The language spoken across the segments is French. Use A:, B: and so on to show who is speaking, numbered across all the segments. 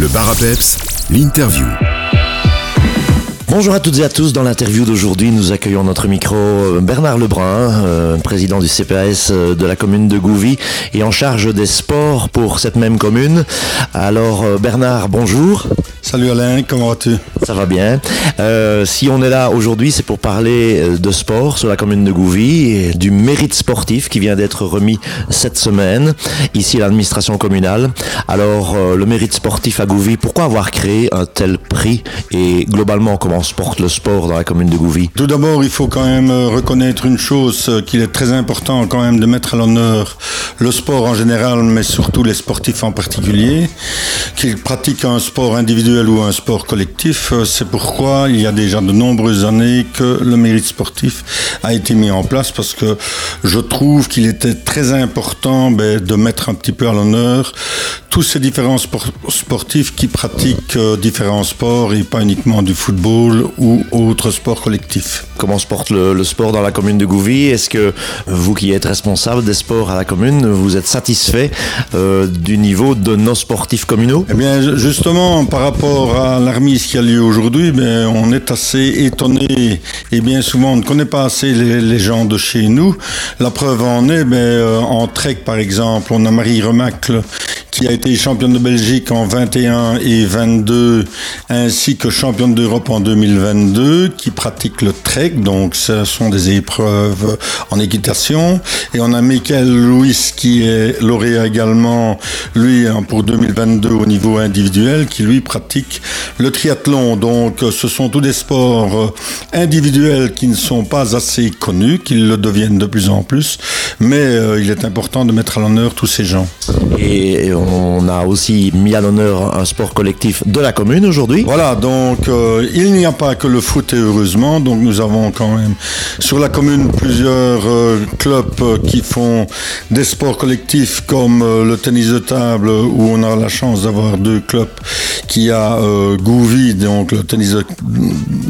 A: Le bar l'interview.
B: Bonjour à toutes et à tous. Dans l'interview d'aujourd'hui, nous accueillons notre micro euh, Bernard Lebrun, euh, président du CPAS euh, de la commune de Gouvy et en charge des sports pour cette même commune. Alors euh, Bernard, bonjour.
C: Salut Alain, comment vas-tu?
B: Ça va bien. Euh, si on est là aujourd'hui, c'est pour parler de sport sur la commune de Gouvy, et du mérite sportif qui vient d'être remis cette semaine, ici à l'administration communale. Alors, le mérite sportif à Gouvy, pourquoi avoir créé un tel prix? Et globalement comment se porte le sport dans la commune de Gouvy
C: Tout d'abord, il faut quand même euh, reconnaître une chose, euh, qu'il est très important quand même de mettre à l'honneur le sport en général, mais surtout les sportifs en particulier, qu'ils pratiquent un sport individuel ou un sport collectif. Euh, C'est pourquoi il y a déjà de nombreuses années que le mérite sportif a été mis en place parce que je trouve qu'il était très important ben, de mettre un petit peu à l'honneur tous ces différents spor- sportifs qui pratiquent euh, différents sports et pas uniquement du football ou autres sports collectifs.
B: Comment se porte le, le sport dans la commune de Gouvy? Est-ce que vous qui êtes responsable des sports à la commune, vous êtes satisfait euh, du niveau de nos sportifs communaux?
C: Eh bien, ju- justement, par rapport à l'armise qui a lieu aujourd'hui, ben, on est assez étonné et bien souvent on ne connaît pas assez les, les gens de chez nous. La preuve en est, ben, euh, en trek par exemple, on a Marie Remacle qui a été championne de Belgique en 21 et 22, ainsi que championne d'Europe en 2022, qui pratique le trek, donc ce sont des épreuves en équitation. Et on a Michael Louis qui est lauréat également, lui, hein, pour 2022 au niveau individuel, qui lui pratique le triathlon. Donc ce sont tous des sports euh, individuels qui ne sont pas assez connus, qu'ils le deviennent de plus en plus, mais euh, il est important de mettre à l'honneur tous ces gens.
B: A aussi mis à l'honneur un sport collectif de la commune aujourd'hui.
C: Voilà, donc euh, il n'y a pas que le foot et heureusement, donc nous avons quand même sur la commune plusieurs euh, clubs euh, qui font des sports collectifs comme le tennis de table où on a la chance d'avoir deux clubs qui a euh, Gouvy, donc le tennis, de,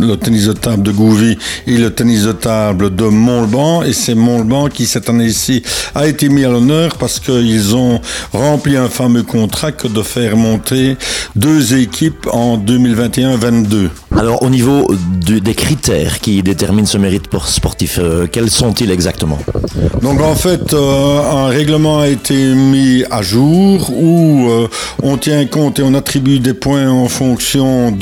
C: le tennis de table de Gouvy et le tennis de table de Montauban et c'est Montauban qui cette année-ci a été mis à l'honneur parce qu'ils ont rempli un fameux contrat que de faire monter deux équipes en 2021-22.
B: Alors au niveau des critères qui déterminent ce mérite sportif, euh, quels sont-ils exactement?
C: Donc en fait, euh, un règlement a été mis à jour où euh, on tient compte et on attribue des points en fonction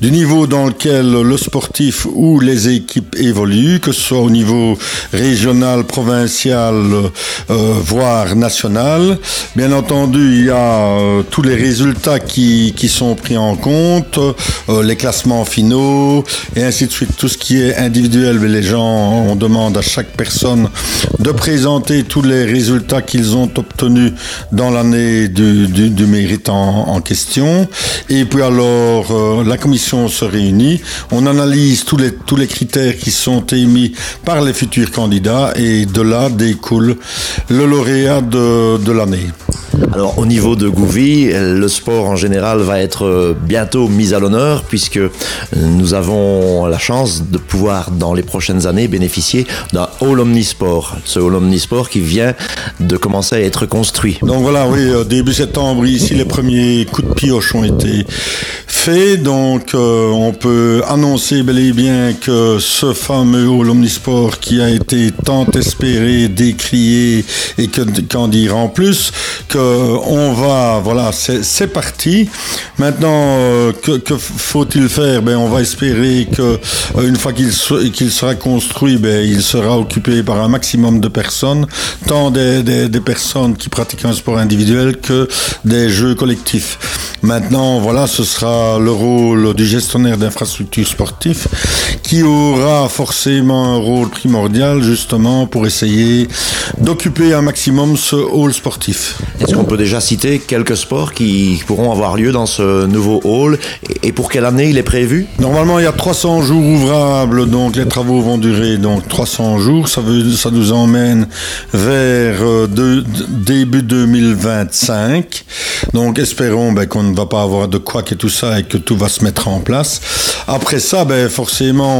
C: du niveau dans lequel le sportif ou les équipes évoluent, que ce soit au niveau régional, provincial, voire national. Bien entendu, il y a tous les résultats qui, sont pris en compte, les classements finaux et ainsi de suite. Tout ce qui est individuel, les gens, on demande à chaque personne de présenter tous les résultats qu'ils ont obtenus dans l'année du, du, du mérite en, en question. Et puis alors, euh, la commission se réunit, on analyse tous les, tous les critères qui sont émis par les futurs candidats et de là découle le lauréat de, de l'année.
B: Alors au niveau de Gouvy, le sport en général va être euh, bientôt mis à l'honneur puisque nous avons la chance de pouvoir dans les prochaines années bénéficier d'un hall omnisport. Ce hall omnisport qui vient de commencer à être construit.
C: Donc voilà, oui, euh, début septembre, ici, les premiers coups de pioche ont été Donc, euh, on peut annoncer bel et bien que ce fameux hall omnisport qui a été tant espéré, décrié et que qu'en dire en plus, que on va, voilà, c'est parti. Maintenant, euh, que, faut-il faire? Ben, on va espérer que euh, une fois qu'il sera construit, ben, il sera occupé par un maximum de personnes, tant des personnes qui pratiquent un sport individuel que des jeux collectifs. Maintenant, voilà, ce sera le rôle du gestionnaire d'infrastructures sportives qui aura forcément un rôle primordial justement pour essayer d'occuper un maximum ce hall sportif.
B: Est-ce qu'on peut déjà citer quelques sports qui pourront avoir lieu dans ce nouveau hall et pour quelle année il est prévu?
C: Normalement, il y a 300 jours ouvrables, donc les travaux vont durer donc 300 jours. Ça, veut, ça nous emmène vers euh, de- début 2025. Donc, espérons ben, qu'on ne va pas avoir de couac et tout ça et que tout va se mettre en place. Après ça, ben, forcément,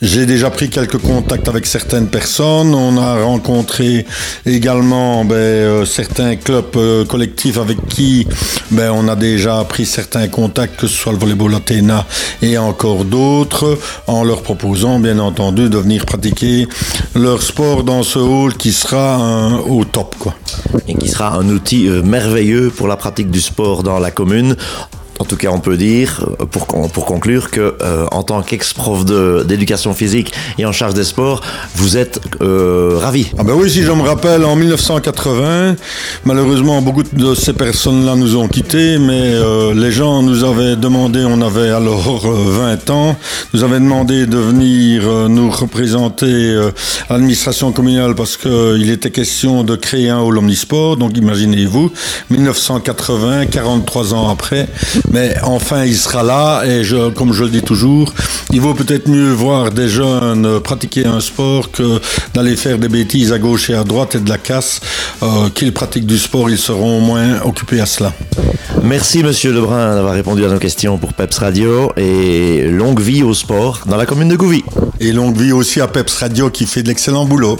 C: j'ai déjà pris quelques contacts avec certaines personnes. On a rencontré également ben, euh, certains clubs euh, collectifs avec qui ben, on a déjà pris certains contacts, que ce soit le volleyball Athéna et encore d'autres, en leur proposant bien entendu de venir pratiquer leur sport dans ce hall qui sera au top. Quoi.
B: Et qui sera un outil euh, merveilleux pour la pratique du sport dans la commune. En tout cas, on peut dire, euh, pour, pour conclure, que euh, en tant qu'ex-prof d'éducation physique et en charge des sports, vous êtes euh, ravi.
C: Ah ben oui, si je me rappelle, en 1980, malheureusement, beaucoup de ces personnes-là nous ont quittés, mais euh, les gens nous avaient demandé, on avait alors 20 ans, nous avaient demandé de venir nous représenter à l'administration communale parce qu'il était question de créer un hall omnisport. Donc imaginez-vous, 1980, 43 ans après, mais enfin, il sera là et je, comme je le dis toujours, il vaut peut-être mieux voir des jeunes pratiquer un sport que d'aller faire des bêtises à gauche et à droite et de la casse. Euh, qu'ils pratiquent du sport, ils seront au moins occupés à cela.
B: Merci Monsieur Lebrun d'avoir répondu à nos questions pour Peps Radio et longue vie au sport dans la commune de Gouvy.
C: Et longue vie aussi à Peps Radio qui fait de l'excellent boulot.